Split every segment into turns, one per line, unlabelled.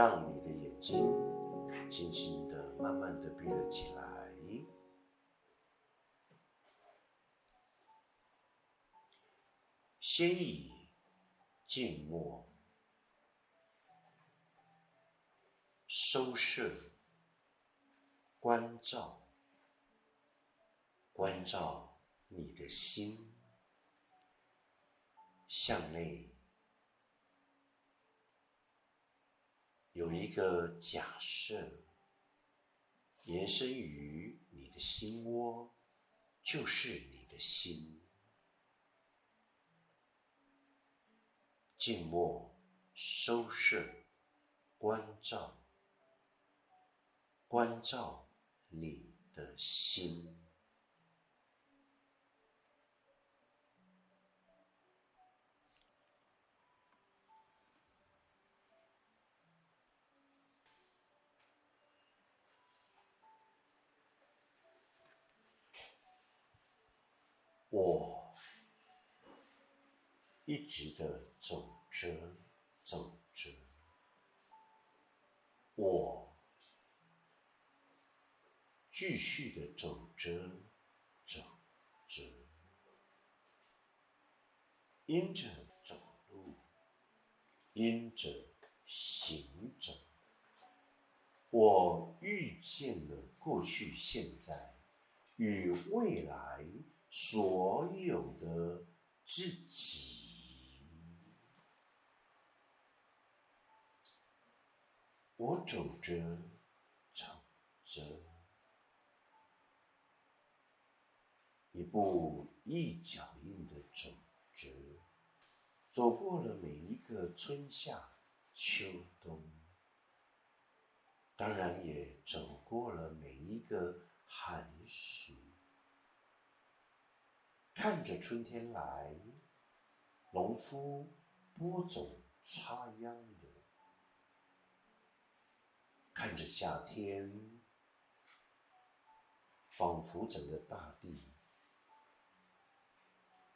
让你的眼睛轻轻的、慢慢的闭了起来，先以静默收摄、关照、关照你的心向内。有一个假设，延伸于你的心窝，就是你的心。静默、收摄、关照、关照你的心。我一直的走着，走着，我继续的走着，走着，因着走路，因着行走，我遇见了过去、现在与未来。所有的自己，我走着，走着，一步一脚印的走着，走过了每一个春夏秋冬，当然也走过了每一个寒暑。看着春天来，农夫播种插秧的；看着夏天，仿佛整个大地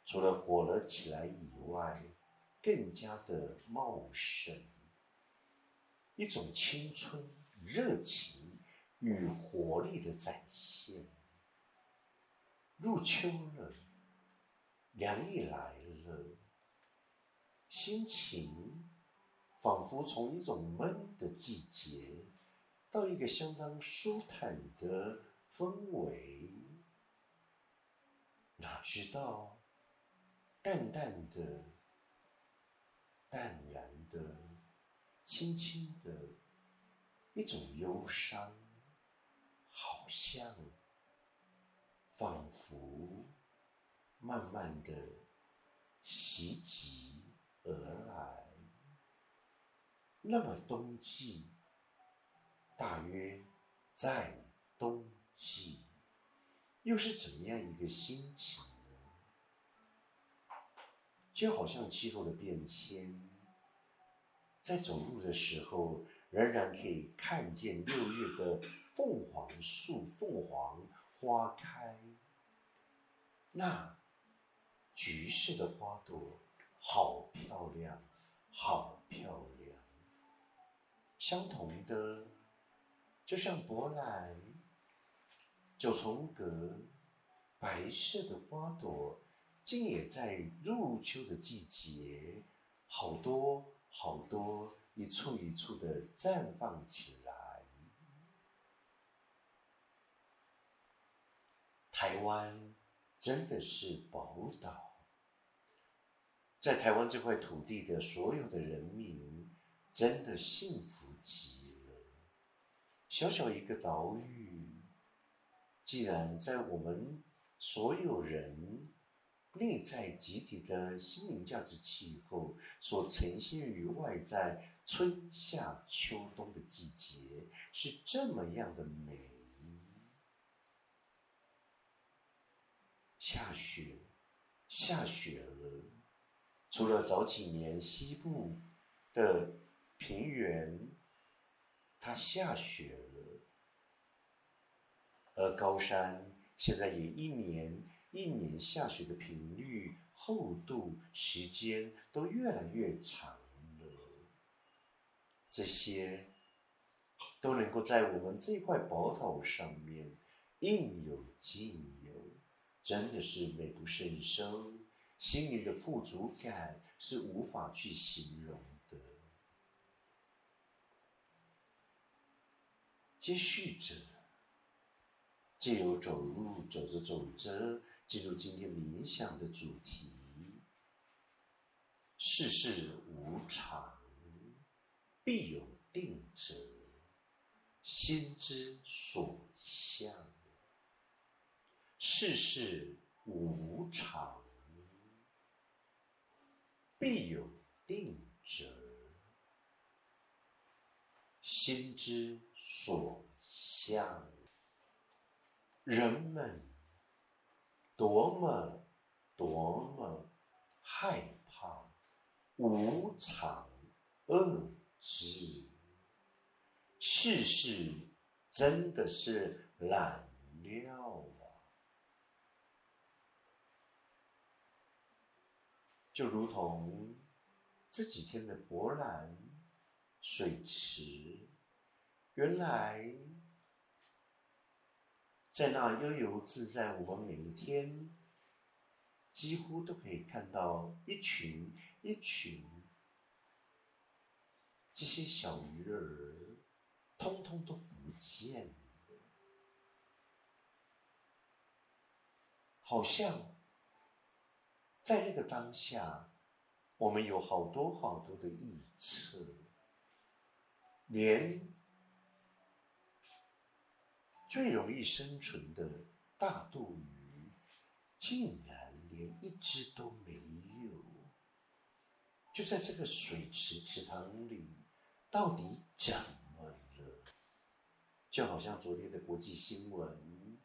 除了火了起来以外，更加的茂盛，一种青春、热情与活力的展现。入秋了。凉意来了，心情仿佛从一种闷的季节，到一个相当舒坦的氛围。哪知道，淡淡的、淡然的、轻轻的，一种忧伤，好像，仿佛。慢慢的袭击而来。那么冬季，大约在冬季，又是怎么样一个心情呢？就好像气候的变迁，在走路的时候，仍然可以看见六月的凤凰树、凤凰花开。那。橘色的花朵，好漂亮，好漂亮。相同的，就像博览九重阁，白色的花朵，竟也在入秋的季节，好多好多，一簇一簇的绽放起来。台湾。真的是宝岛，在台湾这块土地的所有的人民，真的幸福极了。小小一个岛屿，既然在我们所有人内在集体的心灵价值气候所呈现于外在春夏秋冬的季节，是这么样的美。下雪，下雪了。除了早几年西部的平原，它下雪了，而高山现在也一年一年下雪的频率、厚度、时间都越来越长了。这些都能够在我们这块宝岛上面应有尽有，真的是美不胜收，心灵的富足感是无法去形容的。接续着，借由走路，走着走着，进入今天冥想的主题：世事无常，必有定者，心之所向。世事无常，必有定者，心之。所向，人们多么多么害怕无常恶之，世事真的是难料啊就如同这几天的博览水池。原来，在那悠游自在，我们每一天几乎都可以看到一群一群这些小鱼儿，通通都不见了，好像在那个当下，我们有好多好多的臆测，连。最容易生存的大肚鱼，竟然连一只都没有。就在这个水池池塘里，到底怎么了？就好像昨天的国际新闻，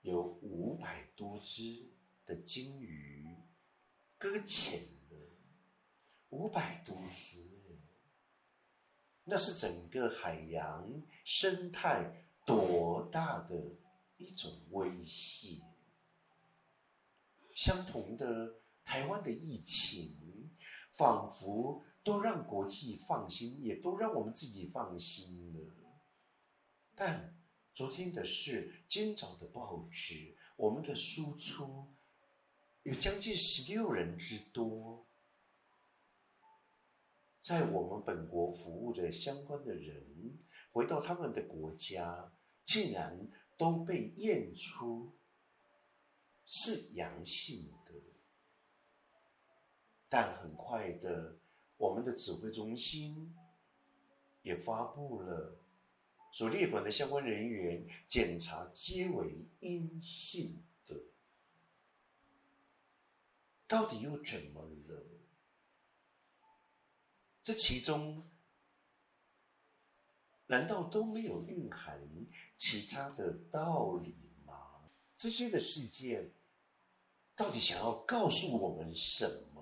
有五百多只的金鱼搁浅了，五百多只，那是整个海洋生态。多大的一种威胁！相同的，台湾的疫情仿佛都让国际放心，也都让我们自己放心了。但昨天的事，今早的报纸，我们的输出有将近十六人之多，在我们本国服务的相关的人，回到他们的国家。竟然都被验出是阳性的，但很快的，我们的指挥中心也发布了，所列管的相关人员检查皆为阴性的，到底又怎么了？这其中难道都没有蕴含？其他的道理吗？这些的事件到底想要告诉我们什么？